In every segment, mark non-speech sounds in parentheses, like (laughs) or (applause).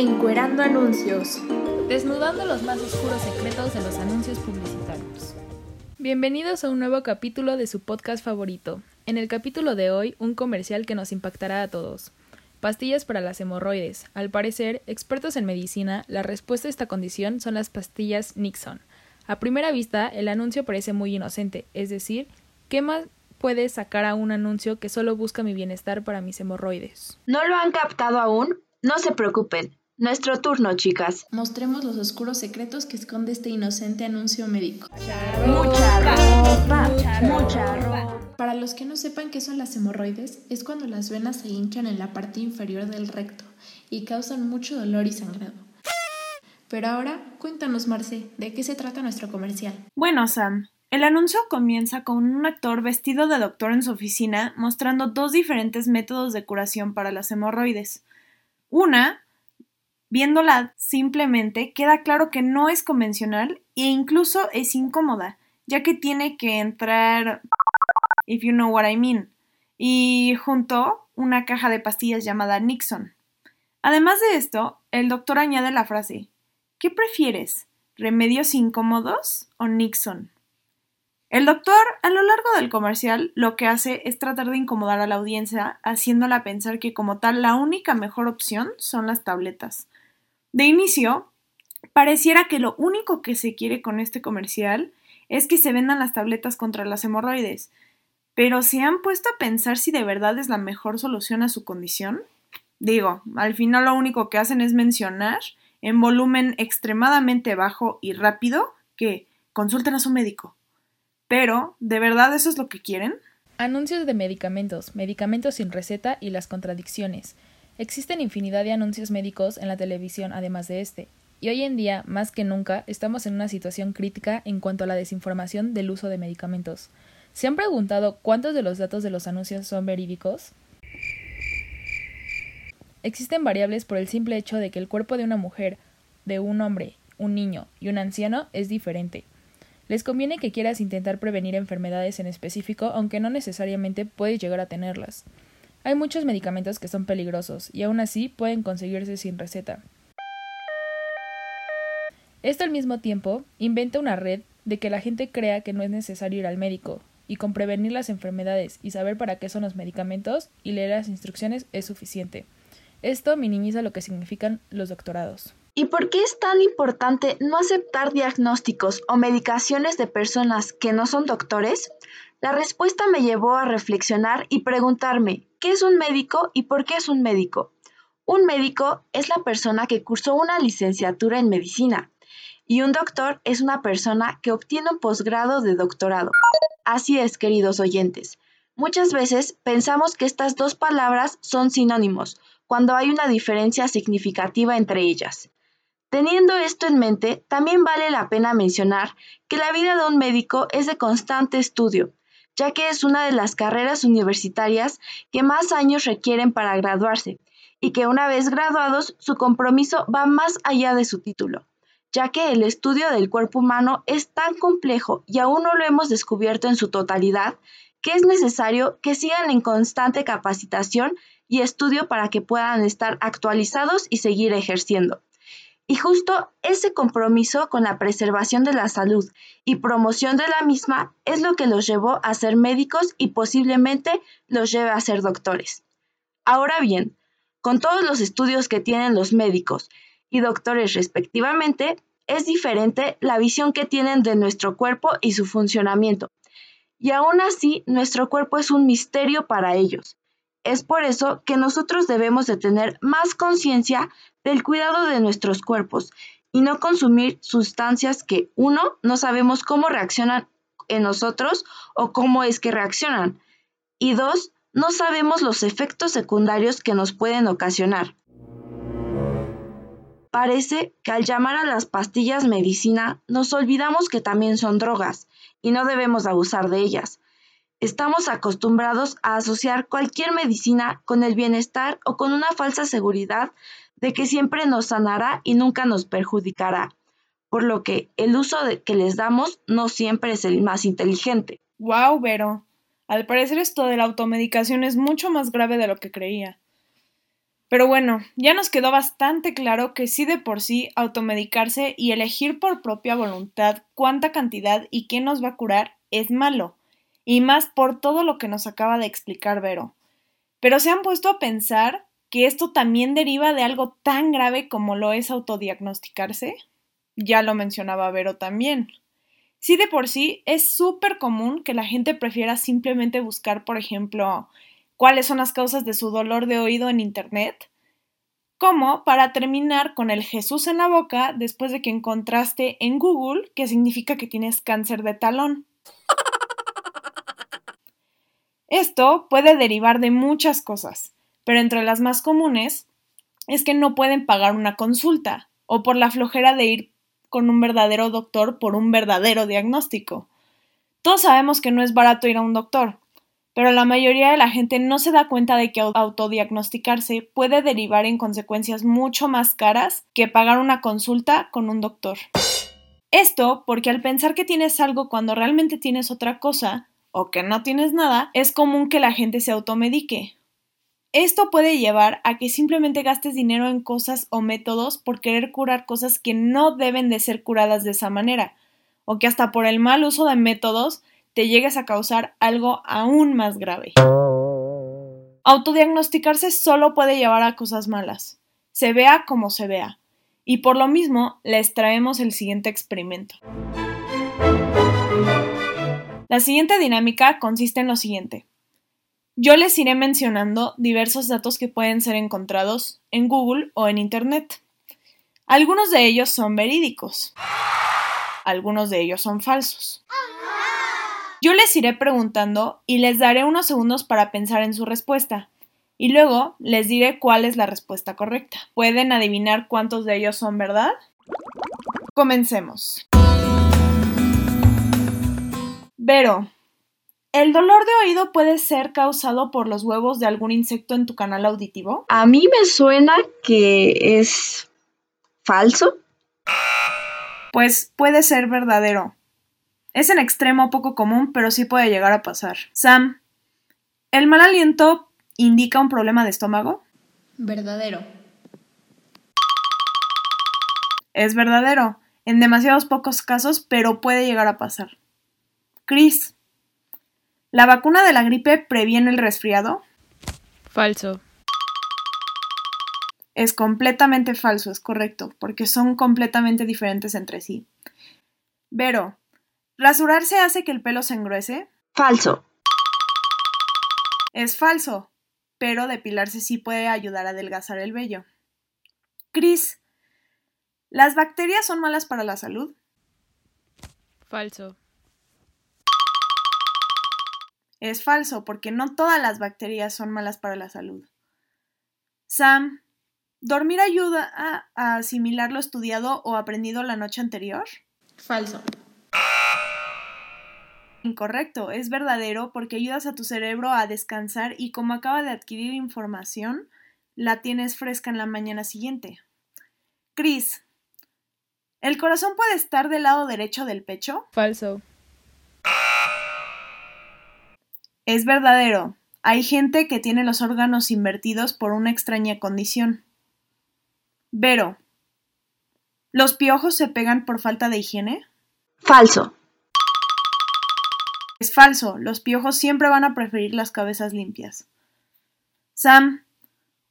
Encuerando anuncios. Desnudando los más oscuros secretos de los anuncios publicitarios. Bienvenidos a un nuevo capítulo de su podcast favorito. En el capítulo de hoy, un comercial que nos impactará a todos. Pastillas para las hemorroides. Al parecer, expertos en medicina, la respuesta a esta condición son las pastillas Nixon. A primera vista, el anuncio parece muy inocente, es decir, ¿qué más puede sacar a un anuncio que solo busca mi bienestar para mis hemorroides? ¿No lo han captado aún? No se preocupen. Nuestro turno, chicas. Mostremos los oscuros secretos que esconde este inocente anuncio médico. Mucha ropa, mucha ropa. Para los que no sepan qué son las hemorroides, es cuando las venas se hinchan en la parte inferior del recto y causan mucho dolor y sangrado. Pero ahora, cuéntanos, Marce, ¿de qué se trata nuestro comercial? Bueno, Sam, el anuncio comienza con un actor vestido de doctor en su oficina mostrando dos diferentes métodos de curación para las hemorroides. Una, viéndola simplemente, queda claro que no es convencional e incluso es incómoda, ya que tiene que entrar if you know what I mean, y junto una caja de pastillas llamada Nixon. Además de esto, el doctor añade la frase ¿Qué prefieres? ¿Remedios incómodos o Nixon? El doctor, a lo largo del comercial, lo que hace es tratar de incomodar a la audiencia, haciéndola pensar que como tal la única mejor opción son las tabletas. De inicio, pareciera que lo único que se quiere con este comercial es que se vendan las tabletas contra las hemorroides, pero ¿se han puesto a pensar si de verdad es la mejor solución a su condición? Digo, al final lo único que hacen es mencionar, en volumen extremadamente bajo y rápido, que consulten a su médico. Pero, ¿de verdad eso es lo que quieren? Anuncios de medicamentos, medicamentos sin receta y las contradicciones. Existen infinidad de anuncios médicos en la televisión además de este, y hoy en día, más que nunca, estamos en una situación crítica en cuanto a la desinformación del uso de medicamentos. ¿Se han preguntado cuántos de los datos de los anuncios son verídicos? Existen variables por el simple hecho de que el cuerpo de una mujer, de un hombre, un niño y un anciano es diferente. Les conviene que quieras intentar prevenir enfermedades en específico, aunque no necesariamente puedes llegar a tenerlas. Hay muchos medicamentos que son peligrosos y aún así pueden conseguirse sin receta. Esto al mismo tiempo inventa una red de que la gente crea que no es necesario ir al médico, y con prevenir las enfermedades y saber para qué son los medicamentos y leer las instrucciones es suficiente. Esto minimiza lo que significan los doctorados. ¿Y por qué es tan importante no aceptar diagnósticos o medicaciones de personas que no son doctores? La respuesta me llevó a reflexionar y preguntarme, ¿qué es un médico y por qué es un médico? Un médico es la persona que cursó una licenciatura en medicina y un doctor es una persona que obtiene un posgrado de doctorado. Así es, queridos oyentes. Muchas veces pensamos que estas dos palabras son sinónimos, cuando hay una diferencia significativa entre ellas. Teniendo esto en mente, también vale la pena mencionar que la vida de un médico es de constante estudio, ya que es una de las carreras universitarias que más años requieren para graduarse, y que una vez graduados su compromiso va más allá de su título ya que el estudio del cuerpo humano es tan complejo y aún no lo hemos descubierto en su totalidad, que es necesario que sigan en constante capacitación y estudio para que puedan estar actualizados y seguir ejerciendo. Y justo ese compromiso con la preservación de la salud y promoción de la misma es lo que los llevó a ser médicos y posiblemente los lleve a ser doctores. Ahora bien, con todos los estudios que tienen los médicos y doctores respectivamente, es diferente la visión que tienen de nuestro cuerpo y su funcionamiento. Y aún así, nuestro cuerpo es un misterio para ellos. Es por eso que nosotros debemos de tener más conciencia del cuidado de nuestros cuerpos y no consumir sustancias que, uno, no sabemos cómo reaccionan en nosotros o cómo es que reaccionan. Y dos, no sabemos los efectos secundarios que nos pueden ocasionar. Parece que al llamar a las pastillas medicina nos olvidamos que también son drogas y no debemos abusar de ellas. Estamos acostumbrados a asociar cualquier medicina con el bienestar o con una falsa seguridad de que siempre nos sanará y nunca nos perjudicará, por lo que el uso que les damos no siempre es el más inteligente. Wow, Vero. Al parecer esto de la automedicación es mucho más grave de lo que creía. Pero bueno, ya nos quedó bastante claro que sí de por sí automedicarse y elegir por propia voluntad cuánta cantidad y quién nos va a curar es malo, y más por todo lo que nos acaba de explicar Vero. Pero se han puesto a pensar que esto también deriva de algo tan grave como lo es autodiagnosticarse. Ya lo mencionaba Vero también. Sí de por sí es súper común que la gente prefiera simplemente buscar, por ejemplo, cuáles son las causas de su dolor de oído en Internet, como para terminar con el Jesús en la boca después de que encontraste en Google que significa que tienes cáncer de talón. (laughs) Esto puede derivar de muchas cosas, pero entre las más comunes es que no pueden pagar una consulta o por la flojera de ir con un verdadero doctor por un verdadero diagnóstico. Todos sabemos que no es barato ir a un doctor, pero la mayoría de la gente no se da cuenta de que autodiagnosticarse puede derivar en consecuencias mucho más caras que pagar una consulta con un doctor. Esto porque al pensar que tienes algo cuando realmente tienes otra cosa, o que no tienes nada, es común que la gente se automedique. Esto puede llevar a que simplemente gastes dinero en cosas o métodos por querer curar cosas que no deben de ser curadas de esa manera, o que hasta por el mal uso de métodos te llegues a causar algo aún más grave. Autodiagnosticarse solo puede llevar a cosas malas, se vea como se vea, y por lo mismo les traemos el siguiente experimento. La siguiente dinámica consiste en lo siguiente. Yo les iré mencionando diversos datos que pueden ser encontrados en Google o en Internet. Algunos de ellos son verídicos. Algunos de ellos son falsos. Yo les iré preguntando y les daré unos segundos para pensar en su respuesta. Y luego les diré cuál es la respuesta correcta. ¿Pueden adivinar cuántos de ellos son verdad? Comencemos. Vero, ¿el dolor de oído puede ser causado por los huevos de algún insecto en tu canal auditivo? A mí me suena que es falso. Pues puede ser verdadero. Es en extremo poco común, pero sí puede llegar a pasar. Sam, ¿el mal aliento indica un problema de estómago? Verdadero. Es verdadero, en demasiados pocos casos, pero puede llegar a pasar. Chris, ¿la vacuna de la gripe previene el resfriado? Falso. Es completamente falso, es correcto, porque son completamente diferentes entre sí. Vero, ¿Rasurarse hace que el pelo se engruese? Falso. Es falso, pero depilarse sí puede ayudar a adelgazar el vello. Chris, ¿las bacterias son malas para la salud? Falso. Es falso, porque no todas las bacterias son malas para la salud. Sam, ¿dormir ayuda a, a asimilar lo estudiado o aprendido la noche anterior? Falso. Incorrecto, es verdadero porque ayudas a tu cerebro a descansar y como acaba de adquirir información, la tienes fresca en la mañana siguiente. Chris, ¿el corazón puede estar del lado derecho del pecho? Falso. Es verdadero. Hay gente que tiene los órganos invertidos por una extraña condición. Vero, ¿los piojos se pegan por falta de higiene? Falso. Es falso, los piojos siempre van a preferir las cabezas limpias. Sam,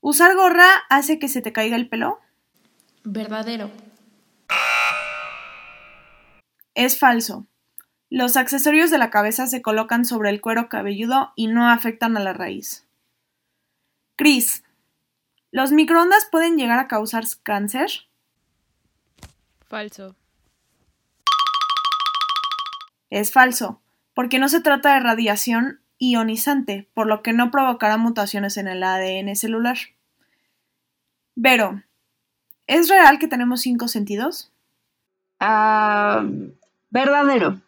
¿usar gorra hace que se te caiga el pelo? Verdadero. Es falso. Los accesorios de la cabeza se colocan sobre el cuero cabelludo y no afectan a la raíz. Chris, ¿los microondas pueden llegar a causar cáncer? Falso. Es falso porque no se trata de radiación ionizante, por lo que no provocará mutaciones en el ADN celular. Vero, ¿es real que tenemos cinco sentidos? Ah, verdadero.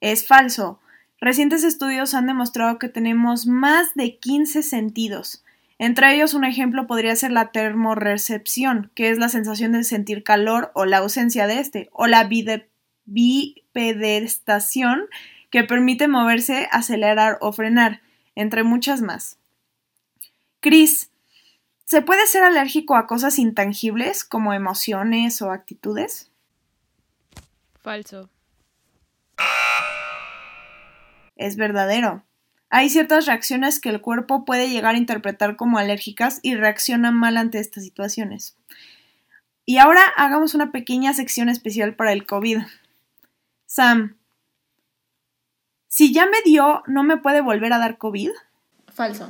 Es falso. Recientes estudios han demostrado que tenemos más de 15 sentidos. Entre ellos, un ejemplo podría ser la termorrecepción, que es la sensación de sentir calor o la ausencia de este, o la bipedestación que permite moverse, acelerar o frenar, entre muchas más. Cris, ¿se puede ser alérgico a cosas intangibles como emociones o actitudes? Falso. Es verdadero. Hay ciertas reacciones que el cuerpo puede llegar a interpretar como alérgicas y reacciona mal ante estas situaciones. Y ahora hagamos una pequeña sección especial para el COVID. Sam, si ya me dio, ¿no me puede volver a dar COVID? Falso.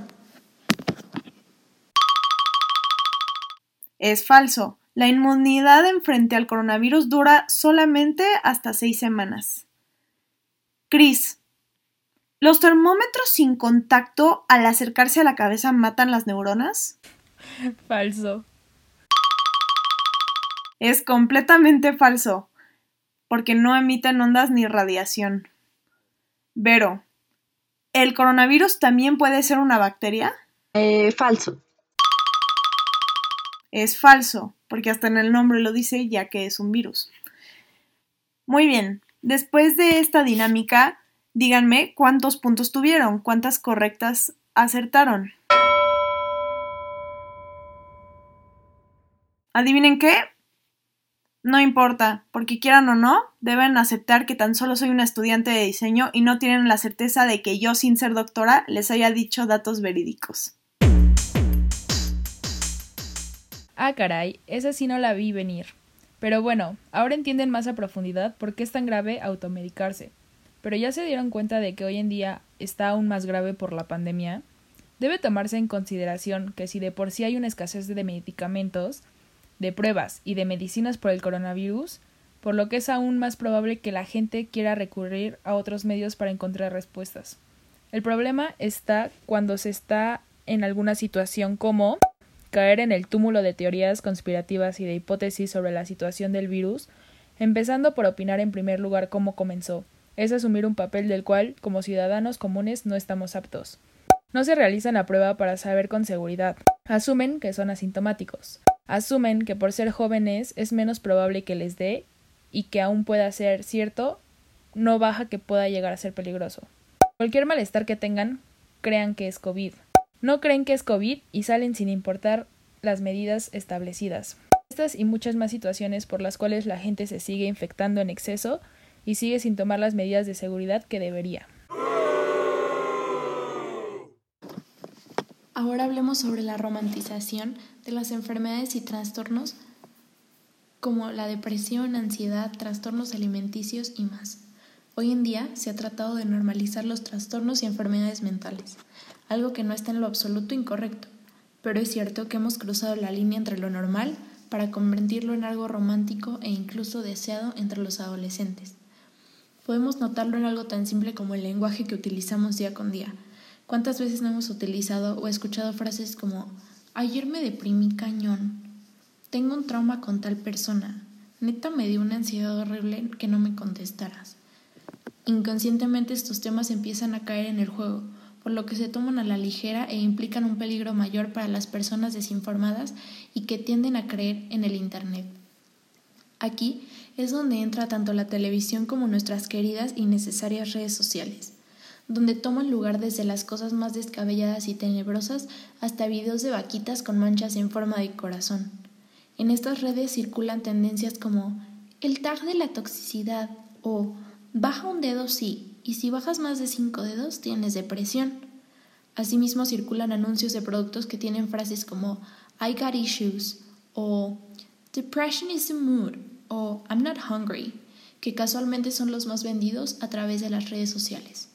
Es falso. La inmunidad en frente al coronavirus dura solamente hasta seis semanas. Chris, ¿los termómetros sin contacto al acercarse a la cabeza matan las neuronas? Falso. Es completamente falso, porque no emiten ondas ni radiación. Vero, ¿el coronavirus también puede ser una bacteria? Eh, falso. Es falso, porque hasta en el nombre lo dice ya que es un virus. Muy bien, después de esta dinámica, díganme cuántos puntos tuvieron, cuántas correctas acertaron. ¿Adivinen qué? No importa, porque quieran o no, deben aceptar que tan solo soy una estudiante de diseño y no tienen la certeza de que yo, sin ser doctora, les haya dicho datos verídicos. Ah, caray, esa sí no la vi venir. Pero bueno, ahora entienden más a profundidad por qué es tan grave automedicarse. Pero ya se dieron cuenta de que hoy en día está aún más grave por la pandemia. Debe tomarse en consideración que si de por sí hay una escasez de medicamentos, de pruebas y de medicinas por el coronavirus, por lo que es aún más probable que la gente quiera recurrir a otros medios para encontrar respuestas. El problema está cuando se está en alguna situación como caer en el túmulo de teorías conspirativas y de hipótesis sobre la situación del virus, empezando por opinar en primer lugar cómo comenzó, es asumir un papel del cual, como ciudadanos comunes, no estamos aptos. No se realizan la prueba para saber con seguridad. Asumen que son asintomáticos. Asumen que por ser jóvenes es menos probable que les dé y que aún pueda ser cierto, no baja que pueda llegar a ser peligroso. Cualquier malestar que tengan, crean que es COVID. No creen que es COVID y salen sin importar las medidas establecidas. Estas y muchas más situaciones por las cuales la gente se sigue infectando en exceso y sigue sin tomar las medidas de seguridad que debería. Ahora hablemos sobre la romantización de las enfermedades y trastornos como la depresión, ansiedad, trastornos alimenticios y más. Hoy en día se ha tratado de normalizar los trastornos y enfermedades mentales, algo que no está en lo absoluto incorrecto, pero es cierto que hemos cruzado la línea entre lo normal para convertirlo en algo romántico e incluso deseado entre los adolescentes. Podemos notarlo en algo tan simple como el lenguaje que utilizamos día con día, ¿Cuántas veces no hemos utilizado o escuchado frases como ayer me deprimí cañón, tengo un trauma con tal persona, neta me dio una ansiedad horrible que no me contestaras? Inconscientemente estos temas empiezan a caer en el juego, por lo que se toman a la ligera e implican un peligro mayor para las personas desinformadas y que tienden a creer en el Internet. Aquí es donde entra tanto la televisión como nuestras queridas y necesarias redes sociales donde toman lugar desde las cosas más descabelladas y tenebrosas hasta videos de vaquitas con manchas en forma de corazón. En estas redes circulan tendencias como el tag de la toxicidad o baja un dedo sí, y si bajas más de cinco dedos tienes depresión. Asimismo circulan anuncios de productos que tienen frases como I got issues o Depression is a mood o I'm not hungry, que casualmente son los más vendidos a través de las redes sociales.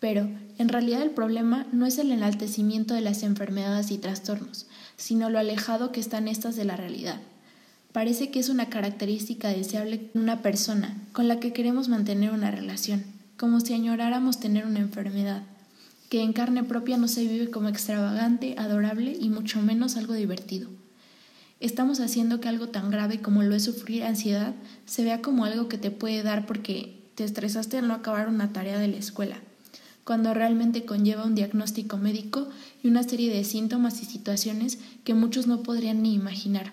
Pero, en realidad el problema no es el enaltecimiento de las enfermedades y trastornos, sino lo alejado que están estas de la realidad. Parece que es una característica deseable en una persona con la que queremos mantener una relación, como si añoráramos tener una enfermedad, que en carne propia no se vive como extravagante, adorable y mucho menos algo divertido. Estamos haciendo que algo tan grave como lo es sufrir ansiedad se vea como algo que te puede dar porque te estresaste al no acabar una tarea de la escuela cuando realmente conlleva un diagnóstico médico y una serie de síntomas y situaciones que muchos no podrían ni imaginar.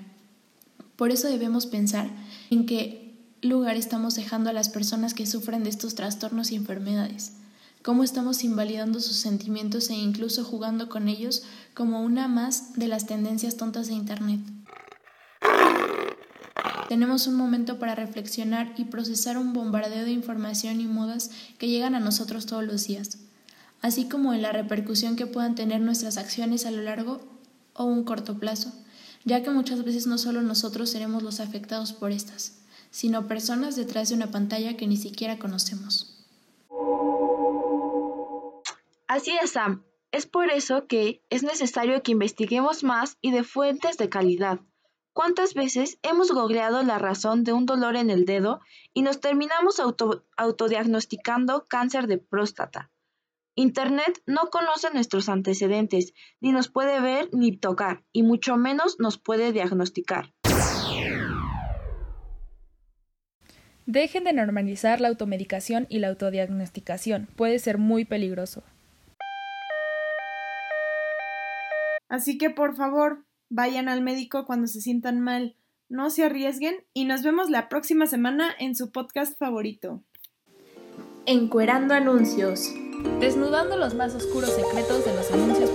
Por eso debemos pensar en qué lugar estamos dejando a las personas que sufren de estos trastornos y enfermedades. cómo estamos invalidando sus sentimientos e incluso jugando con ellos como una más de las tendencias tontas de Internet. Tenemos un momento para reflexionar y procesar un bombardeo de información y modas que llegan a nosotros todos los días, así como en la repercusión que puedan tener nuestras acciones a lo largo o un corto plazo, ya que muchas veces no solo nosotros seremos los afectados por estas, sino personas detrás de una pantalla que ni siquiera conocemos. Así es, Sam. Es por eso que es necesario que investiguemos más y de fuentes de calidad. ¿Cuántas veces hemos googleado la razón de un dolor en el dedo y nos terminamos autodiagnosticando cáncer de próstata? Internet no conoce nuestros antecedentes, ni nos puede ver ni tocar, y mucho menos nos puede diagnosticar. Dejen de normalizar la automedicación y la autodiagnosticación, puede ser muy peligroso. Así que por favor, vayan al médico cuando se sientan mal, no se arriesguen y nos vemos la próxima semana en su podcast favorito. Encuerando anuncios. Desnudando los más oscuros secretos de los anuncios.